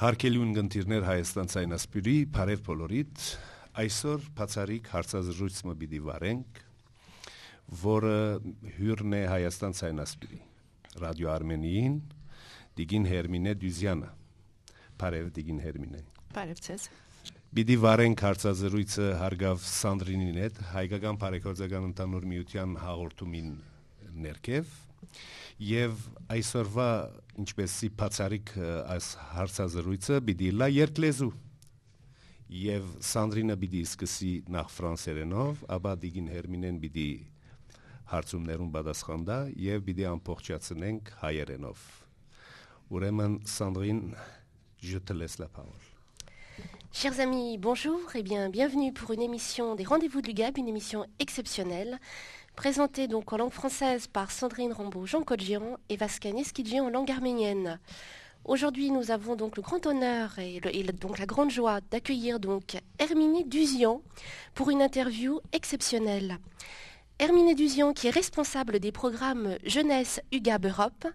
Հարկելի ունգընտիրներ Հայաստան ցայնասպյուրի բարև բոլորիդ այսօր բացարիք հարցազրույցը պիտի վարենք որը հյուրն է Հայաստան ցայնասպյուրի ռադիո Արմենիին Դիգին Հերմինե Դյուզյանը բարև Դիգին Հերմինե Բարև ցեզ Բիդի վարենք հարցազրույցը հարգավ Սանդրինին հետ հայկական բարեգործական ընդհանուր միության հաղորդումին ներքև եւ այսօրվա ինչպեսի բացարիք այս հարցազրույցը պիտի լա երկլեզու եւ Սանդրինը պիտի սկսի նախ ֆրանսերենով, ապա Դիգին Հերմինեն պիտի հարցումներուն պատասխան տա եւ պիտի ամբողջացնենք հայերենով։ Ուրեմն Սանդրին, je te laisse la parole. Chers amis, bonjour et bien bienvenue pour une émission des Rendez-vous de l'UGAB, une émission exceptionnelle présenté donc en langue française par Sandrine Rambaud, Jean Codjian et Vascan Eskidjian en langue arménienne. Aujourd'hui, nous avons donc le grand honneur et, donc la grande joie d'accueillir donc Herminé Duzian pour une interview exceptionnelle. Herminé Duzian, qui est responsable des programmes Jeunesse UGAB Europe,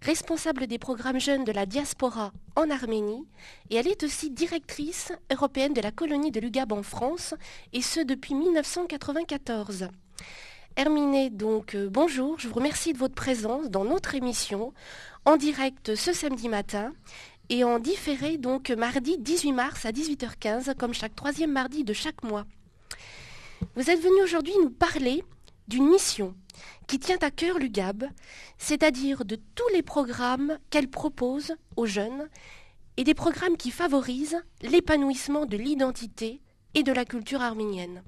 responsable des programmes jeunes de la diaspora en Arménie, et elle est aussi directrice européenne de la colonie de l'UGAB en France, et ce depuis 1994. Herminé, donc euh, bonjour, je vous remercie de votre présence dans notre émission en direct ce samedi matin et en différé donc mardi 18 mars à 18h15 comme chaque troisième mardi de chaque mois. Vous êtes venu aujourd'hui nous parler d'une mission qui tient à cœur l'UGAB, c'est-à-dire de tous les programmes qu'elle propose aux jeunes et des programmes qui favorisent l'épanouissement de l'identité et de la culture arménienne.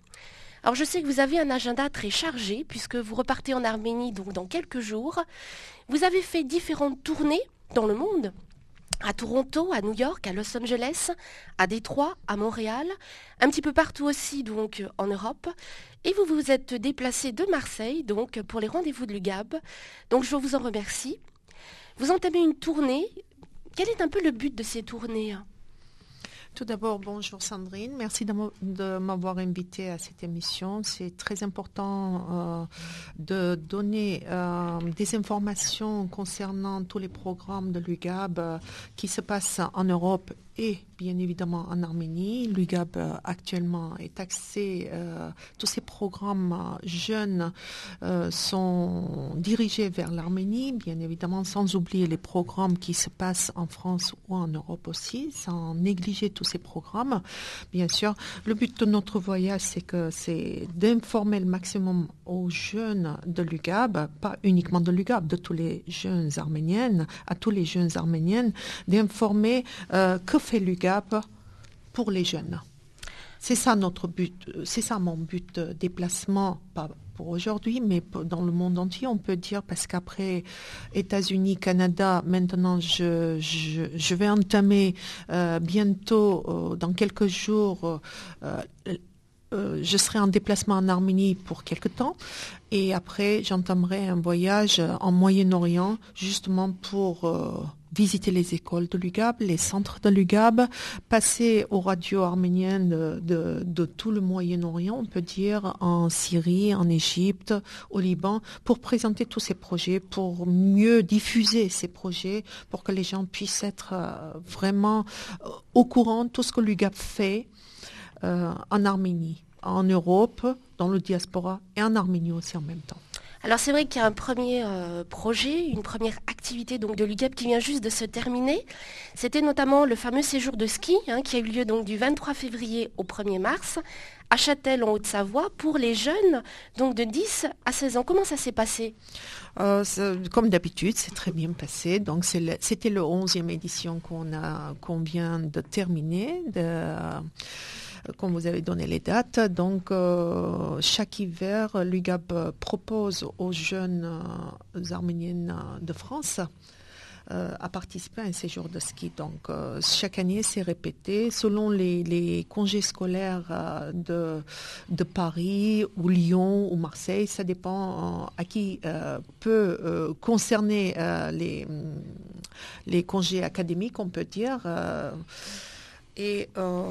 Alors je sais que vous avez un agenda très chargé puisque vous repartez en Arménie dans quelques jours. Vous avez fait différentes tournées dans le monde à Toronto, à New York, à Los Angeles, à Détroit, à Montréal, un petit peu partout aussi donc en Europe. Et vous vous êtes déplacé de Marseille donc pour les rendez-vous de l'UGAB. Donc je vous en remercie. Vous entamez une tournée. Quel est un peu le but de ces tournées? Tout d'abord, bonjour Sandrine. Merci de m'avoir invité à cette émission. C'est très important euh, de donner euh, des informations concernant tous les programmes de l'UGAB euh, qui se passent en Europe et bien évidemment en Arménie. L'UGAB euh, actuellement est axé, euh, tous ces programmes euh, jeunes sont dirigés vers l'Arménie, bien évidemment sans oublier les programmes qui se passent en France ou en Europe aussi, sans négliger tous ces programmes. Bien sûr, le but de notre voyage, c'est que c'est d'informer le maximum aux jeunes de l'UGAB, pas uniquement de l'UGAB, de tous les jeunes arméniennes, à tous les jeunes arméniennes, d'informer que fait l'UGAP pour les jeunes. C'est ça notre but, c'est ça mon but de déplacement, pas pour aujourd'hui, mais dans le monde entier, on peut dire, parce qu'après États-Unis, Canada, maintenant je, je, vais entamer euh, bientôt, euh, dans quelques jours, euh, je serai en déplacement en Arménie pour quelque temps et après j'entamerai un voyage en Moyen-Orient justement pour visiter les écoles de l'UGAB, les centres de l'UGAB, passer aux radios arméniennes de, tout le Moyen-Orient, on peut dire, en Syrie, en Égypte, au Liban, pour présenter tous ces projets, pour mieux diffuser ces projets, pour que les gens puissent être euh, vraiment euh, au courant de tout ce que l'UGAB fait euh, en Arménie, en Europe, dans le diaspora et en Arménie aussi en même temps. Alors c'est vrai qu'il y a un premier euh, projet, une première activité donc de l'UGAP qui vient juste de se terminer. C'était notamment le fameux séjour de ski hein, qui a eu lieu donc du 23 février au 1er mars à Châtel en Haute-Savoie pour les jeunes donc de 10 à 16 ans. Comment ça s'est passé? Euh, Comme d'habitude, c'est très bien passé. Donc c'était le 11e édition qu'on a qu'on vient de terminer. De, comme vous avez donné les dates. Donc, euh, chaque hiver, l'UGAB propose aux jeunes euh, arméniennes de France euh, à participer à un séjour de ski. Donc chaque année, c'est répété selon les, congés scolaires de, Paris ou Lyon ou Marseille. Ça dépend à qui peut concerner les congés académiques, on peut dire. Et euh,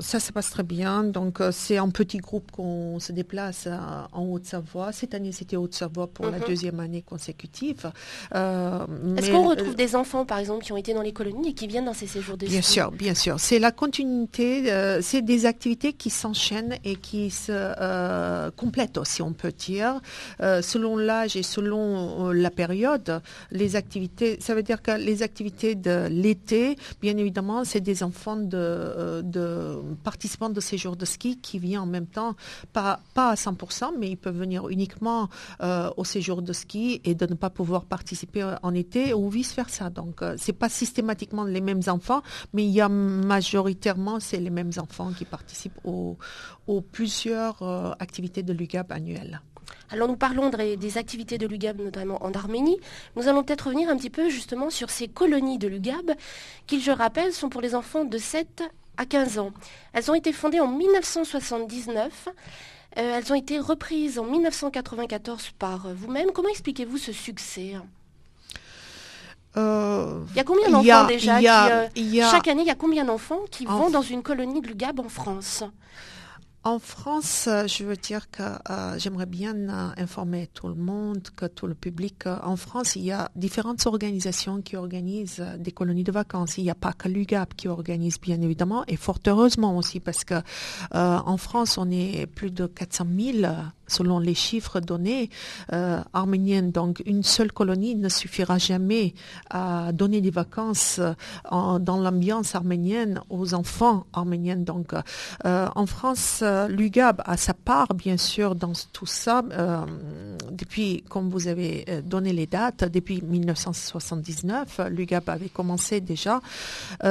ça se passe très bien. Donc, euh, c'est en petit groupe qu'on se déplace euh, en Haute-Savoie. Cette année, c'était Haute-Savoie pour la mhm. deuxième année consécutive. Est-ce qu'on retrouve des enfants, par exemple, qui ont été dans les colonies et qui viennent dans ces séjours de Bien sûr, bien sûr. C'est la continuité. c'est des activités qui s'enchaînent et qui se complètent aussi, on peut dire. selon l'âge et selon la période, les activités, ça veut dire que les activités de l'été, bien évidemment, c'est des enfants de euh, de, participants de séjours de ski qui viennent en même temps, pas, pas à 100%, mais ils peuvent venir uniquement euh, au séjour de ski et de ne pas pouvoir participer en été ou vice-versa. Donc, euh, c'est pas systématiquement les mêmes enfants, mais il y a majoritairement, c'est les mêmes enfants qui participent aux, plusieurs activités de l'UGAB annuelles. Alors nous parlons des activités de l'UGAB, notamment en Arménie. Nous allons peut-être revenir un petit peu justement sur ces colonies de l'UGAB, qui, je rappelle, sont pour les enfants de 7 à 15 ans. Elles ont été fondées en 1979. Euh, elles ont été reprises en 1994 par vous-même. Comment expliquez-vous ce succès? Euh, il y a combien d'enfants déjà euh, Chaque année, il y a combien d'enfants qui vont dans une colonie de l'UGAB en France? En France, euh, je veux dire que euh, j'aimerais bien euh, informer tout le monde, que tout le public. en France, il y a différentes organisations qui organisent des colonies de vacances. Il n'y a pas que l'UGAP qui organise, bien évidemment, et fort heureusement aussi, parce que en France, on est plus de 400 000 selon les chiffres donnés euh, arméniennes. Donc une seule colonie ne suffira jamais à donner des vacances euh, dans l'ambiance arménienne aux enfants arméniens. Donc euh, en France, l'UGAB a sa part bien sûr dans tout ça. depuis, comme vous avez donné les dates, depuis 1979, l'UGAB avait commencé déjà.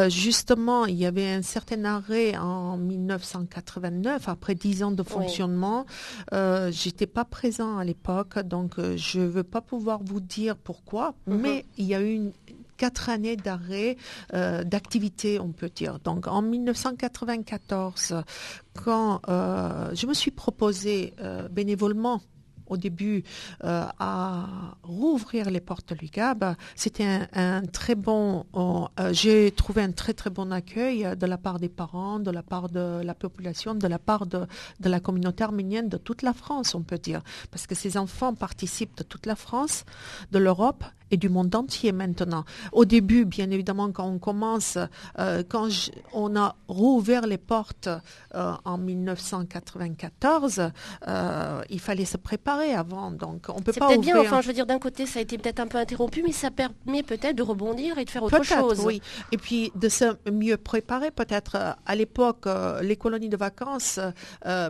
justement, il y avait un certain arrêt en 1989 après dix ans de fonctionnement. Euh, j'étais pas présent à l'époque, donc euh, je ne veux pas pouvoir vous dire pourquoi, mhm. mais il y a eu quatre années d'arrêt euh, d'activité, on peut dire. Donc en 1994, quand je me suis proposé bénévolement au début euh, à rouvrir les portes l'UGAB. C'était un, très bon, euh, j'ai trouvé un très très bon accueil de la part des parents, de la part de la population, de la part de, de la communauté arménienne de toute la France, on peut dire, parce que ces enfants participent de toute la France, de l'Europe et du monde entier maintenant. Au début, bien évidemment, quand on commence, euh, quand on a rouvert les portes euh, en 1994, euh, il fallait se préparer avant. Donc, on peut pas peut-être bien. Enfin, je veux dire, d'un côté, ça a été peut-être un peu interrompu, mais ça permet peut-être de rebondir et de faire autre chose. Oui. Et puis de se mieux préparer, peut-être. À l'époque, les colonies de vacances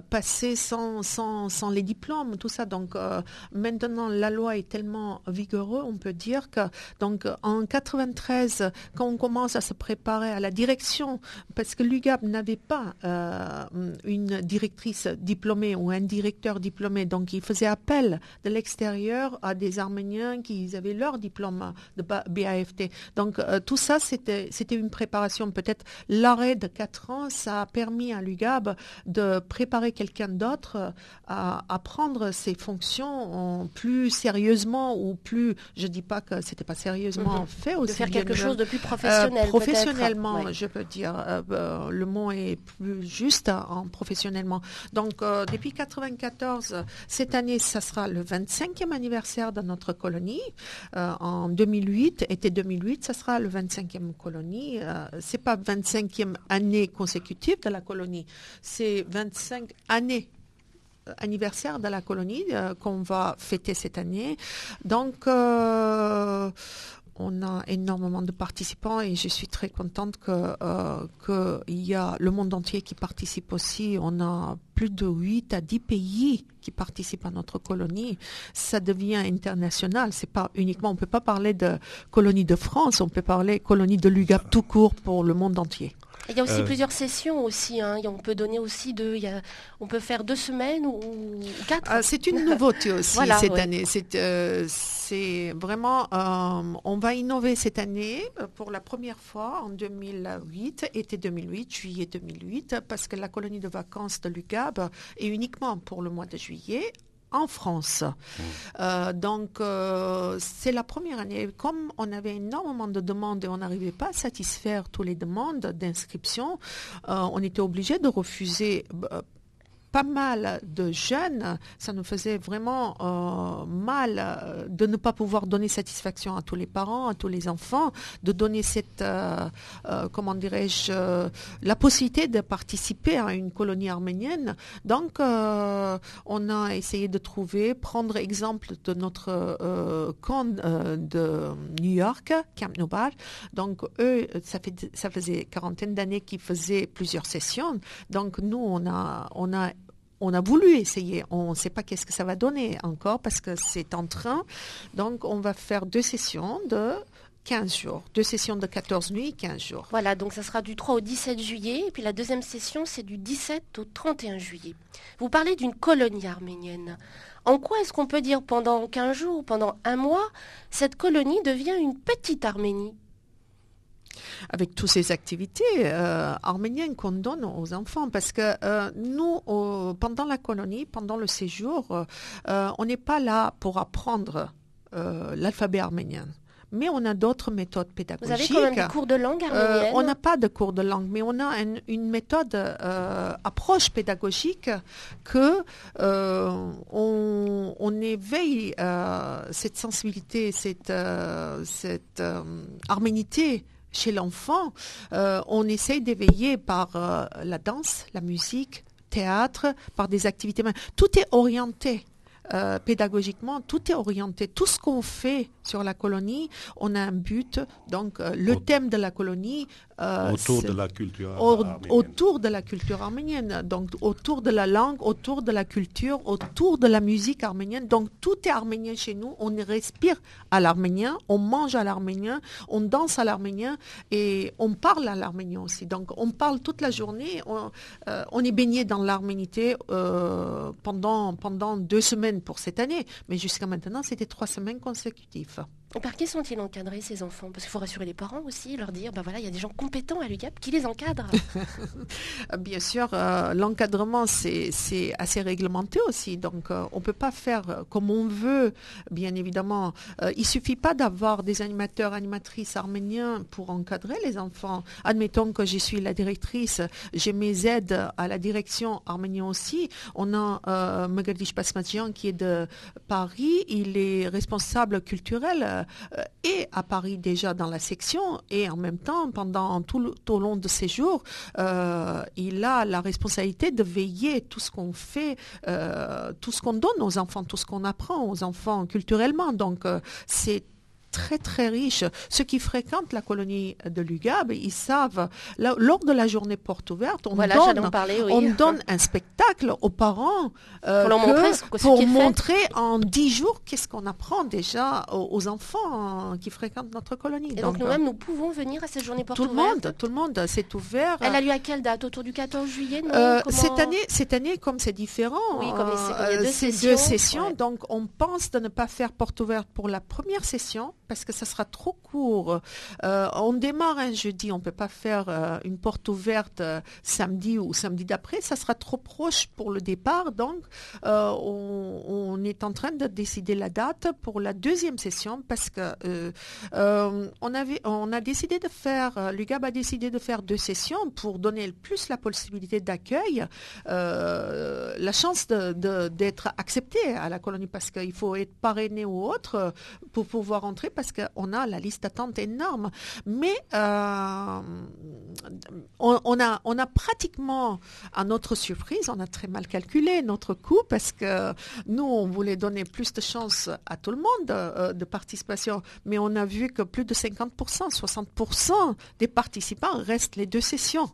passaient sans, sans, sans les diplômes, tout ça. Donc, maintenant, la loi est tellement vigoureuse, on peut dire que donc en 93, quand on commence à se préparer à la direction, parce que l'UGAB n'avait pas euh, une directrice diplômée ou un directeur diplômé, donc il faisait appel de l'extérieur à des Arméniens qui avaient leur diplôme de BAFT. Donc euh, tout ça, c'était c'était une préparation. Peut-être l'arrêt de quatre ans, ça a permis à l'UGAB de préparer quelqu'un d'autre à, à prendre ses fonctions plus sérieusement ou plus, je dis pas que c'était pas sérieusement mhm. fait aussi. De faire quelque chose de plus professionnel. Euh, professionnellement, je peux dire. Euh, euh, le mot est plus juste en professionnellement. Donc, depuis 94, cette année, ça sera le 25e anniversaire de notre colonie. en 2008, été 2008, ça sera le 25e colonie. c'est pas 25e année consécutive de la colonie, c'est 25 années anniversaire de la colonie euh, qu'on va fêter cette année. Donc, euh, on a énormément de participants et je suis très contente que euh, qu'il y a le monde entier qui participe aussi. On a plus de 8 à 10 pays qui participent à notre colonie. Ça devient international. C'est pas uniquement, on peut pas parler de colonie de France, on peut parler colonie de l'UGAP tout court pour le monde entier. Il y a aussi euh. plusieurs sessions aussi. Hein. On peut donner aussi deux. Il y a, on peut faire deux semaines ou, quatre. Ah, c'est une nouveauté aussi cette année. C'est, euh, vraiment. Euh, on va innover cette année pour la première fois en 2008, été 2008, juillet 2008, parce que la colonie de vacances de l'UGAB est uniquement pour le mois de juillet en France. Mmh. donc, c'est la première année. Comme on avait énormément de demandes et on n'arrivait pas à satisfaire toutes les demandes d'inscription, on était obligé de refuser pas mal de jeunes, ça nous faisait vraiment euh, mal euh, de ne pas pouvoir donner satisfaction à tous les parents, à tous les enfants, de donner cette, euh, comment dirais-je, la possibilité de participer à une colonie arménienne. Donc, on a essayé de trouver, prendre exemple de notre camp de New York, Camp Noubar. Donc, eux, ça, fait, ça faisait quarantaine d'années qu'ils faisaient plusieurs sessions. Donc, nous, on a, on a on a voulu essayer. On ne sait pas qu'est-ce que ça va donner encore parce que c'est en train. Donc, on va faire deux sessions de 15 jours, deux sessions de 14 nuits, 15 jours. Voilà, donc ça sera du 3 au 17 juillet, et puis la deuxième session, c'est du 17 au 31 juillet. Vous parlez d'une colonie arménienne. En quoi est-ce qu'on peut dire pendant 15 jours, pendant un mois, cette colonie devient une petite Arménie? Avec toutes ces activités euh, arméniennes qu'on donne aux enfants. Parce que euh, nous, pendant la colonie, pendant le séjour, euh, on n'est pas là pour apprendre l'alphabet arménien mais on a d'autres méthodes pédagogiques. Vous avez quand même des cours de langue arménienne On n'a pas de cours de langue, mais on a une, méthode approche pédagogique que on, éveille cette sensibilité, cette, cette arménité chez l'enfant, euh, on essaye d'éveiller par euh, la danse, la musique, théâtre, par des activités. Tout est orienté. Euh, pédagogiquement, tout est orienté. Tout ce qu'on fait sur la colonie, on a un but. Donc, le thème de la colonie, euh, autour de la culture arménienne. Autour de la culture arménienne, donc autour de la langue, autour de la culture, autour de la musique arménienne. Donc tout est arménien chez nous. On respire à l'arménien, on mange à l'arménien, on danse à l'arménien et on parle à l'arménien aussi. Donc on parle toute la journée. On, euh, est baigné dans l'arménité euh, pendant, pendant deux semaines pour cette année, mais jusqu'à maintenant c'était trois semaines consécutives. Par qui sont-ils encadrés, ces enfants? Parce qu'il faut rassurer les parents aussi, leur dire, ben voilà, il y a des gens compétents à l'UGAP qui les encadrent. Bien sûr, euh, l'encadrement, c'est assez réglementé aussi. Donc, euh, on ne peut pas faire comme on veut, bien évidemment. Euh, il ne suffit pas d'avoir des animateurs, animatrices arméniens pour encadrer les enfants. Admettons que je suis la directrice, j'ai mes aides à la direction arménienne aussi. On a euh, Pasmadjian qui est de Paris, il est responsable culturel euh, et à Paris déjà dans la section et en même temps pendant tout, au long de ses jours, euh, il a la responsabilité de veiller tout ce qu'on fait, euh, tout ce qu'on donne aux enfants, tout ce qu'on apprend aux enfants culturellement. Donc c'est très très riche. Ceux qui fréquentent la colonie de l'UGAB, ils savent, lors de la journée porte ouverte, on donne, un spectacle aux parents euh, pour, montrer, en dix jours qu'est-ce qu'on apprend déjà aux, enfants qui fréquentent notre colonie. Et donc, nous-mêmes, nous pouvons venir à cette journée porte ouverte Tout le monde, tout le monde, c'est ouvert. Elle a lieu à quelle date? Autour du 14 juillet euh, cette, année, cette année, comme c'est différent, oui, comme c'est deux, sessions, donc on pense de ne pas faire porte ouverte pour la première session parce que ça sera trop court. Euh, on démarre un jeudi, on ne peut pas faire euh, une porte ouverte euh, samedi ou samedi d'après, ça sera trop proche pour le départ. Donc, on, est en train de décider la date pour la deuxième session parce que on, avait, on a décidé de faire, l'UGAB a décidé de faire deux sessions pour donner plus la possibilité d'accueil, la chance d'être accepté à la colonie parce qu'il faut être parrainé ou autre pour pouvoir entrer qu'on a la liste d'attente énorme. Mais euh, on, a, on a pratiquement, à notre surprise, on a très mal calculé notre coût parce que nous, on voulait donner plus de chances à tout le monde euh, de participation, mais on a vu que plus de 50%, 60% des participants restent les deux sessions.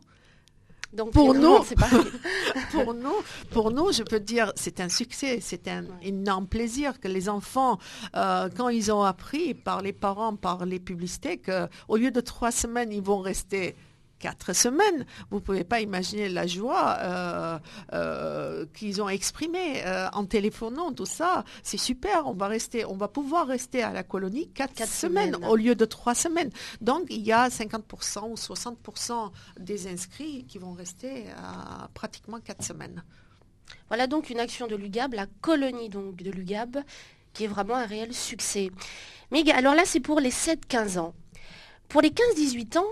Donc pour nous, pour nous, pour nous, je peux dire, c'est un succès, c'est un énorme plaisir que les enfants, euh, quand ils ont appris par les parents, par les publicités, qu'au lieu de trois semaines, ils vont rester quatre semaines. Vous ne pouvez pas imaginer la joie euh, euh, qu'ils ont exprimée euh, en téléphonant, tout ça. C'est super, on va, rester, on va pouvoir rester à la colonie quatre, semaines, au lieu de trois semaines. Donc, il y a 50% ou 60% des inscrits qui vont rester pratiquement quatre semaines. Voilà donc une action de l'UGAB, la colonie donc de l'UGAB, qui est vraiment un réel succès. Mais alors là, c'est pour les 7-15 ans. Pour les 15-18 ans,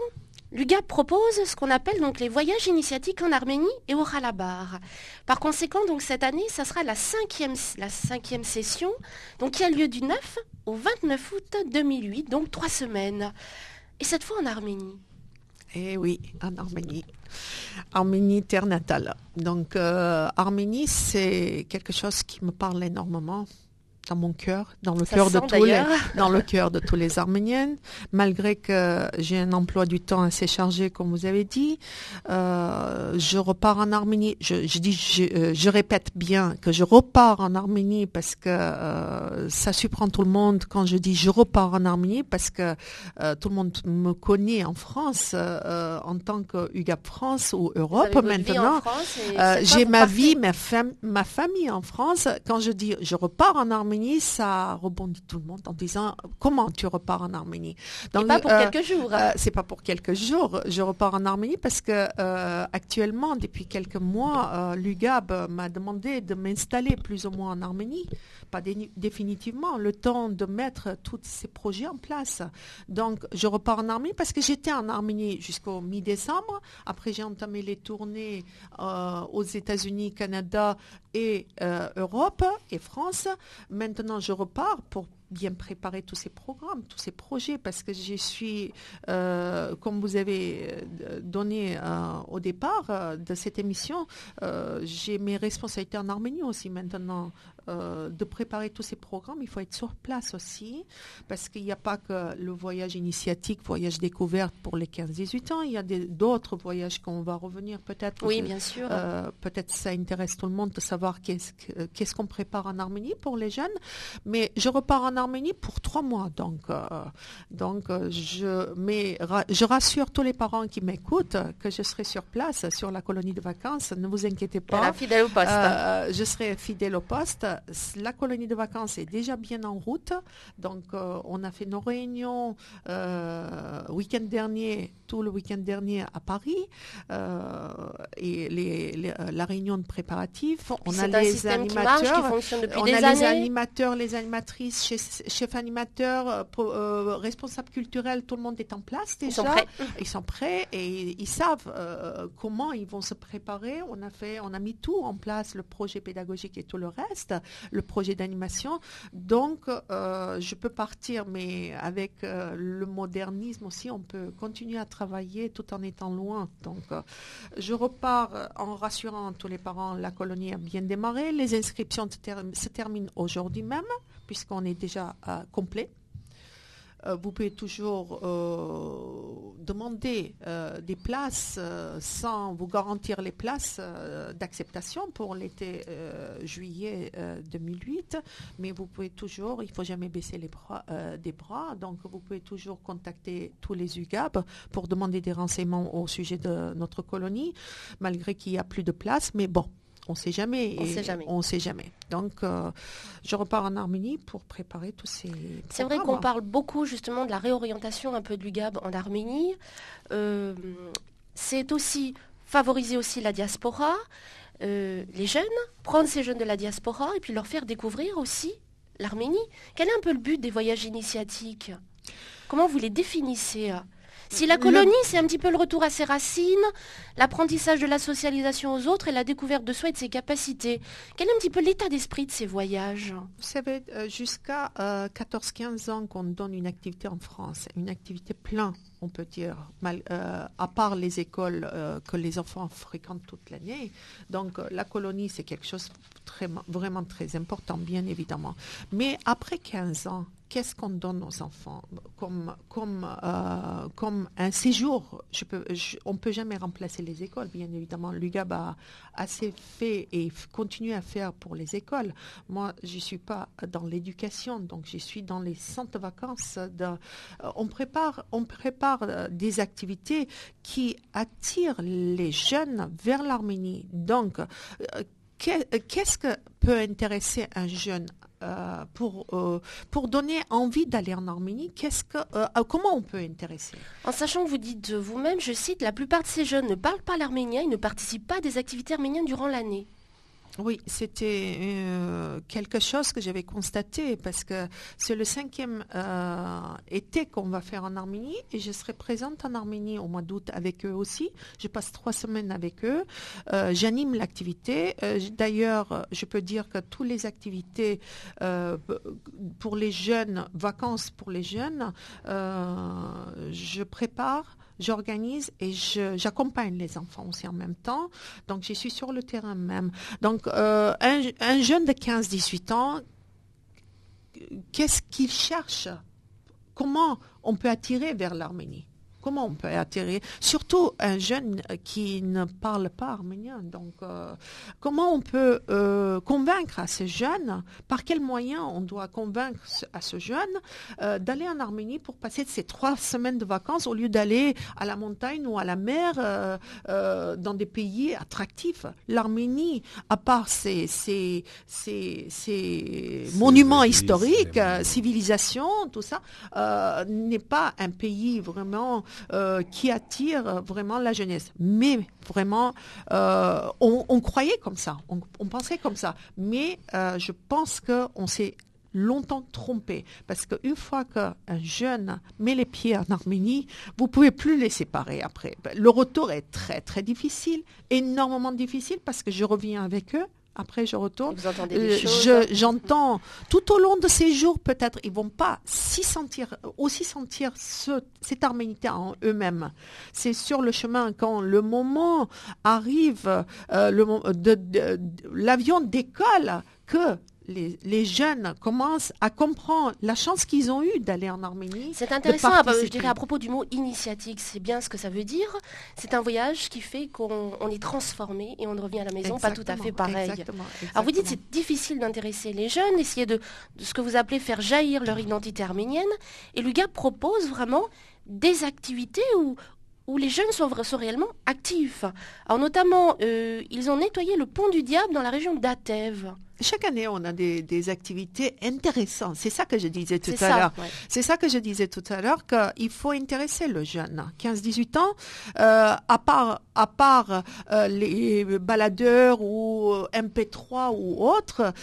l'UGAB propose ce qu'on appelle donc les voyages initiatiques en Arménie et au Khalabar. Par conséquent, donc cette année, ça sera la cinquième, la cinquième session, donc qui a lieu du 9 au 29 août 2008, donc trois semaines. Et cette fois en Arménie. Eh oui, en Arménie. Arménie, terre natale. Donc, euh, Arménie, c'est quelque chose qui me parle énormément dans mon cœur, dans le cœur de tous les, dans le cœur de tous les Arméniennes, malgré que j'ai un emploi du temps assez chargé, comme vous avez dit. Euh, je repars en Arménie. Je, je dis, je, euh, je, répète bien que je repars en Arménie parce que euh, ça surprend tout le monde quand je dis je repars en Arménie parce que euh, tout le monde me connaît en France en tant que UGAP France ou Europe maintenant. j'ai ma vie, ma, fam ma famille en France. Quand je dis je repars en Arménie ça rebondit tout le monde en disant comment tu repars en Arménie? Donc, pas pour euh, quelques jours. Euh, c'est pas pour quelques jours. Je repars en Arménie parce que euh, actuellement, depuis quelques mois, l'UGAB m'a demandé de m'installer plus ou moins en Arménie, pas définitivement, le temps de mettre tous ces projets en place. Donc, je repars en Arménie parce que j'étais en Arménie jusqu'au mi-décembre. Après, j'ai entamé les tournées aux États-Unis, Canada et Europe et France. Mais maintenant, je repars pour bien préparer tous ces programmes, tous ces projets, parce que je suis, euh, comme vous avez euh, donné euh, au départ de cette émission, j'ai mes responsabilités en Arménie aussi maintenant. Euh, de préparer tous ces programmes, il faut être sur place aussi, parce qu'il n'y a pas que le voyage initiatique, voyage découverte pour les 15-18 ans, il y a d'autres voyages qu'on va revenir peut-être. Oui, bien sûr. Euh, peut-être ça intéresse tout le monde de savoir qu'est-ce qu'on prépare en Arménie pour les jeunes. Mais je repars en Arménie pour trois mois, donc, euh, donc je, mais, je rassure tous les parents qui m'écoutent que je serai sur place, sur la colonie de vacances. Ne vous inquiétez pas. Fidèle au poste. je serai fidèle au poste la colonie de vacances est déjà bien en route. Donc, euh, on a fait nos réunions euh, week-end dernier, tout le week-end dernier à Paris, euh, et les, la réunion de préparatifs. On a les animateurs, on a les animateurs, les animatrices, chefs, animateurs, responsables culturels, tout le monde est en place déjà. Ils sont prêts. Ils sont prêts et ils savent comment ils vont se préparer. On a fait, on a mis tout en place, le projet pédagogique et tout le reste le projet d'animation. Donc, euh, je peux partir, mais avec euh, le modernisme aussi, on peut continuer à travailler tout en étant loin. Donc, euh, je repars en rassurant tous les parents, la colonie a bien démarré. Les inscriptions se terminent aujourd'hui même, puisqu'on est déjà complet. Euh, vous pouvez toujours euh, demander euh, des places sans vous garantir les places d'acceptation pour l'été juillet 2008, mais vous pouvez toujours, il ne faut jamais baisser les bras, des bras, donc vous pouvez toujours contacter tous les UGAB pour demander des renseignements au sujet de notre colonie, malgré qu'il n'y a plus de place, mais bon, on ne sait jamais. On ne sait jamais. On sait jamais. Donc, euh, je repars en Arménie pour préparer tous ces. C'est vrai qu'on parle beaucoup justement de la réorientation un peu du GAB en Arménie. Euh, c'est aussi favoriser aussi la diaspora, euh, les jeunes, prendre ces jeunes de la diaspora et puis leur faire découvrir aussi l'Arménie. Quel est un peu le but des voyages initiatiques? Comment vous les définissez si la colonie, c'est un petit peu le retour à ses racines, l'apprentissage de la socialisation aux autres et la découverte de soi et de ses capacités, quel est un petit peu l'état d'esprit de ces voyages? Vous savez, euh, jusqu'à 14-15 euh, ans qu'on donne une activité en France, une activité pleine on peut dire, mal, euh, à part les écoles que les enfants fréquentent toute l'année. Donc la colonie, c'est quelque chose vraiment très important, bien évidemment. Mais après 15 ans, qu'est-ce qu'on donne aux enfants comme, comme, comme un séjour? On ne peut jamais remplacer les écoles, bien évidemment. L'UGAB a assez fait et continue à faire pour les écoles. Moi, je ne suis pas dans l'éducation, donc je suis dans les centres vacances. De, on prépare, on prépare euh, des activités qui attirent les jeunes vers l'Arménie. Donc, euh, qu'est-ce que peut intéresser un jeune euh, pour, pour donner envie d'aller en Arménie, que, comment on peut intéresser En sachant que vous dites vous-même, je cite, la plupart de ces jeunes ne parlent pas l'arménien, ils ne participent pas à des activités arméniennes durant l'année. Oui, c'était euh, quelque chose que j'avais constaté parce que c'est le cinquième euh, été qu'on va faire en Arménie et je serai présente en Arménie au mois d'août avec eux aussi. Je passe trois semaines avec eux. Euh, j'anime l'activité. D'ailleurs, je peux dire que toutes les activités pour les jeunes, vacances pour les jeunes, je prépare j'organise et j'accompagne les enfants aussi en même temps. Donc, je suis sur le terrain même. Donc, euh, un, jeune de 15-18 ans, qu'est-ce qu'il cherche? Comment on peut attirer vers l'Arménie? Comment on peut attirer, surtout un jeune qui ne parle pas arménien. Donc, euh, comment on peut euh, convaincre à ces jeunes, par quels moyens on doit convaincre à ce jeune euh, d'aller en Arménie pour passer ces trois semaines de vacances au lieu d'aller à la montagne ou à la mer dans des pays attractifs. L'Arménie, à part ses, ses, monuments historiques, civilisations, tout ça, n'est pas un pays vraiment euh, qui attire vraiment la jeunesse. Mais vraiment, euh, on, croyait comme ça, on, pensait comme ça. Mais euh, je pense qu'on s'est longtemps trompé. Parce qu'une fois qu'un jeune met les pieds en Arménie, vous pouvez plus les séparer après. Le retour est très, très difficile, énormément difficile parce que je reviens avec eux après, je retourne. Euh, j'entends tout au long de ces jours, peut-être, ils vont pas si sentir, aussi sentir ce, cette arménité en eux-mêmes. C'est sur le chemin quand le moment arrive, euh, l'avion décolle, que les, jeunes commencent à comprendre la chance qu'ils ont eue d'aller en Arménie. C'est intéressant, je dirais à propos du mot initiatique, c'est bien ce que ça veut dire. C'est un voyage qui fait qu'on est transformé et on revient à la maison pas tout à fait pareil. Alors vous dites c'est difficile d'intéresser les jeunes, essayer de, de, ce que vous appelez faire jaillir leur identité arménienne. Et Luga propose vraiment des activités où, où les jeunes sont, réellement actifs. Alors notamment, euh, ils ont nettoyé le pont du diable dans la région d'Atev. Chaque année, on a des, activités intéressantes. C'est ça que je disais tout à l'heure. C'est ça que je disais tout à l'heure, qu'il faut intéresser le jeune. 15-18 ans, euh, à part, à part euh, les baladeurs ou MP3 ou autres,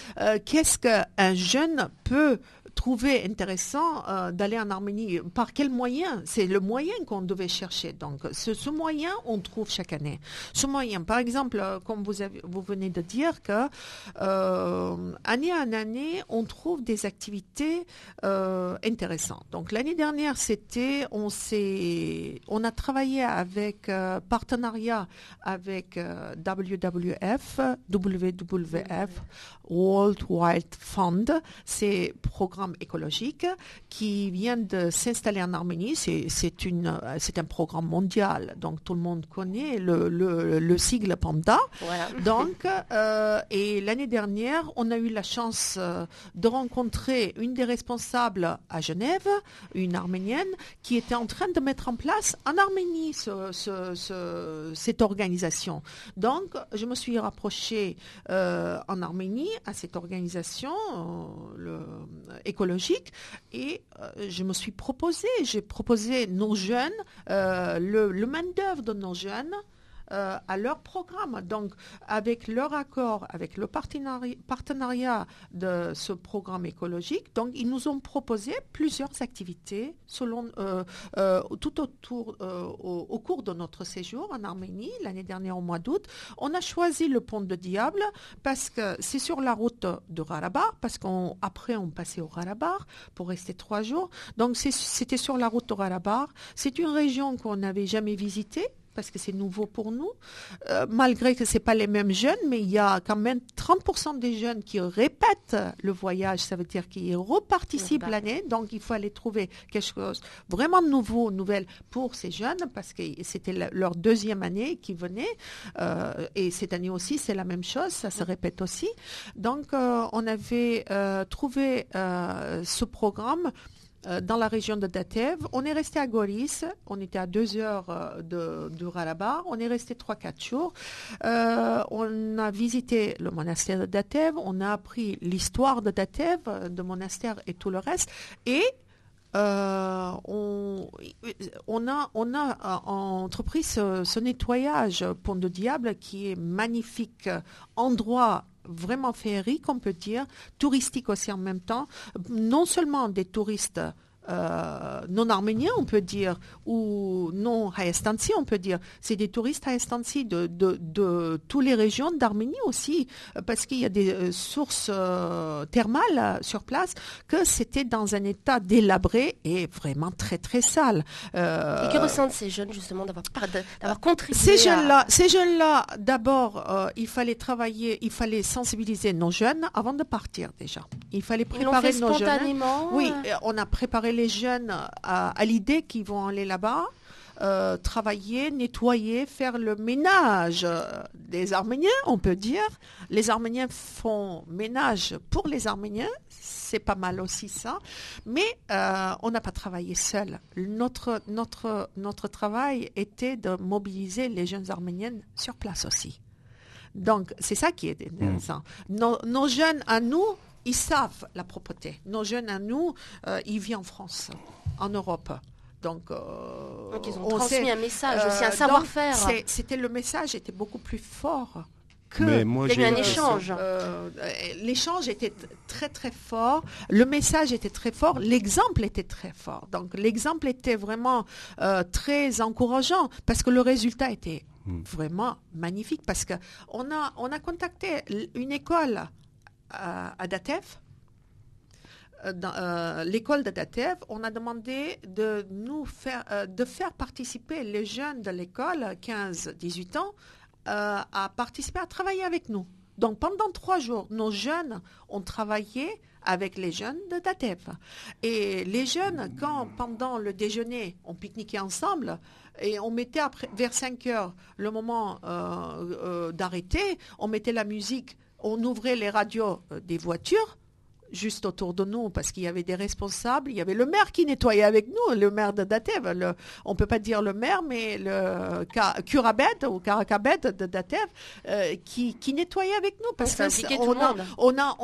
qu'est-ce qu'un jeune peut trouvé intéressant euh, d'aller en Arménie. Par quel moyen? C'est le moyen qu'on devait chercher. Donc, ce, moyen, on trouve chaque année. Ce moyen, par exemple, euh, comme vous, avez, vous venez de dire, que euh, année en année, on trouve des activités intéressantes. Donc, l'année dernière, c'était, on on a travaillé avec partenariat avec WWF, WWF, World Wide Fund, c'est programme écologique qui vient de s'installer en Arménie. C'est une c'est un programme mondial, donc tout le monde connaît le, le, sigle PAMDA. Donc euh, et l'année dernière, on a eu la chance euh, de rencontrer une des responsables à Genève, une arménienne, qui était en train de mettre en place en Arménie cette organisation. Donc je me suis rapprochée euh, en Arménie à cette organisation, le Et euh, je me suis proposé, j'ai proposé nos jeunes, euh, le, le main-d'œuvre de nos jeunes, euh, à leur programme. Donc, avec leur accord, avec le partenariat, de ce programme écologique, donc ils nous ont proposé plusieurs activités euh, euh, tout autour, au, au, cours de notre séjour en Arménie l'année dernière au mois d'août. On a choisi le pont de Diable parce que c'est sur la route de Rarabar, parce qu'après on, passait au Rarabar pour rester trois jours. Donc c'était sur la route de Rarabar. C'est une région qu'on n'avait jamais visitée parce que c'est nouveau pour nous, euh, malgré que ce pas les mêmes jeunes, mais il y a quand même 30% des jeunes qui répètent le voyage, ça veut dire qu'ils reparticipent l'année, donc il faut aller trouver quelque chose vraiment nouveau, nouvelle pour ces jeunes, parce que c'était leur deuxième année qui venait, euh, et cette année aussi c'est la même chose, ça se répète aussi. Donc euh, on avait trouvé ce programme euh, dans la région de Datev. On est resté à Goris, on était à deux heures euh, de, de Ralabar, on est resté trois, quatre jours. Euh, on a visité le monastère de Datev, on a appris l'histoire de Datev, de monastère et tout le reste. Et on, on, a, on a entrepris ce, ce nettoyage Pont de Diable qui est magnifique endroit vraiment féerique, on peut dire, touristique aussi en même temps. Non seulement des touristes euh, non arméniens, on peut dire, ou non haïstansi, on peut dire. C'est des touristes haïstansi de, de, de toutes les régions d'Arménie aussi, parce qu'il y a des euh, sources euh, thermales sur place, que c'était dans un état délabré et vraiment très très sale. et que ressentent ces jeunes justement d'avoir, d'avoir contribué Ces jeunes-là, ces jeunes-là, d'abord, il fallait travailler, il fallait sensibiliser nos jeunes avant de partir déjà. Il fallait préparer Ils nos jeunes. Oui, euh, on a préparé les jeunes à, à l'idée qu'ils vont aller là-bas. Euh, travailler, nettoyer, faire le ménage des Arméniens, on peut dire. Les Arméniens font ménage pour les Arméniens, c'est pas mal aussi ça. Mais euh, on n'a pas travaillé seul. Notre, notre, notre travail était de mobiliser les jeunes Arméniennes sur place aussi. Donc, c'est ça qui est intéressant. Nos, nos jeunes à nous, ils savent la propreté. Nos jeunes à nous, euh, ils vivent en France, en Europe. Donc, euh, Donc ils ont on transmis sait, un message aussi, euh, un donc, savoir-faire. C'était le message était beaucoup plus fort que Mais moi, Il y a eu un échange. euh, L'échange était très très fort, le message était très fort, l'exemple était très fort. Donc l'exemple était vraiment euh, très encourageant parce que le résultat était Hmm. vraiment magnifique parce que on a on a contacté une école à, Datev. euh, euh, l'école de Datev, on a demandé de nous faire, euh, de faire participer les jeunes de l'école, 15-18 ans, à participer, à travailler avec nous. Donc pendant trois jours, nos jeunes ont travaillé avec les jeunes de Datev. Et les jeunes, quand pendant le déjeuner, on pique-niquait ensemble, et on mettait vers 5 heures le moment d'arrêter, on mettait la musique, on ouvrait les radios euh, des voitures juste autour de nous parce qu'il y avait des responsables, il y avait le maire qui nettoyait avec nous, le maire de Datev, le, on peut pas dire le maire, mais le Curabed ou Karakabed de Datev, euh, qui, qui nettoyait avec nous parce Ça que impliquait on tout le a- monde. on a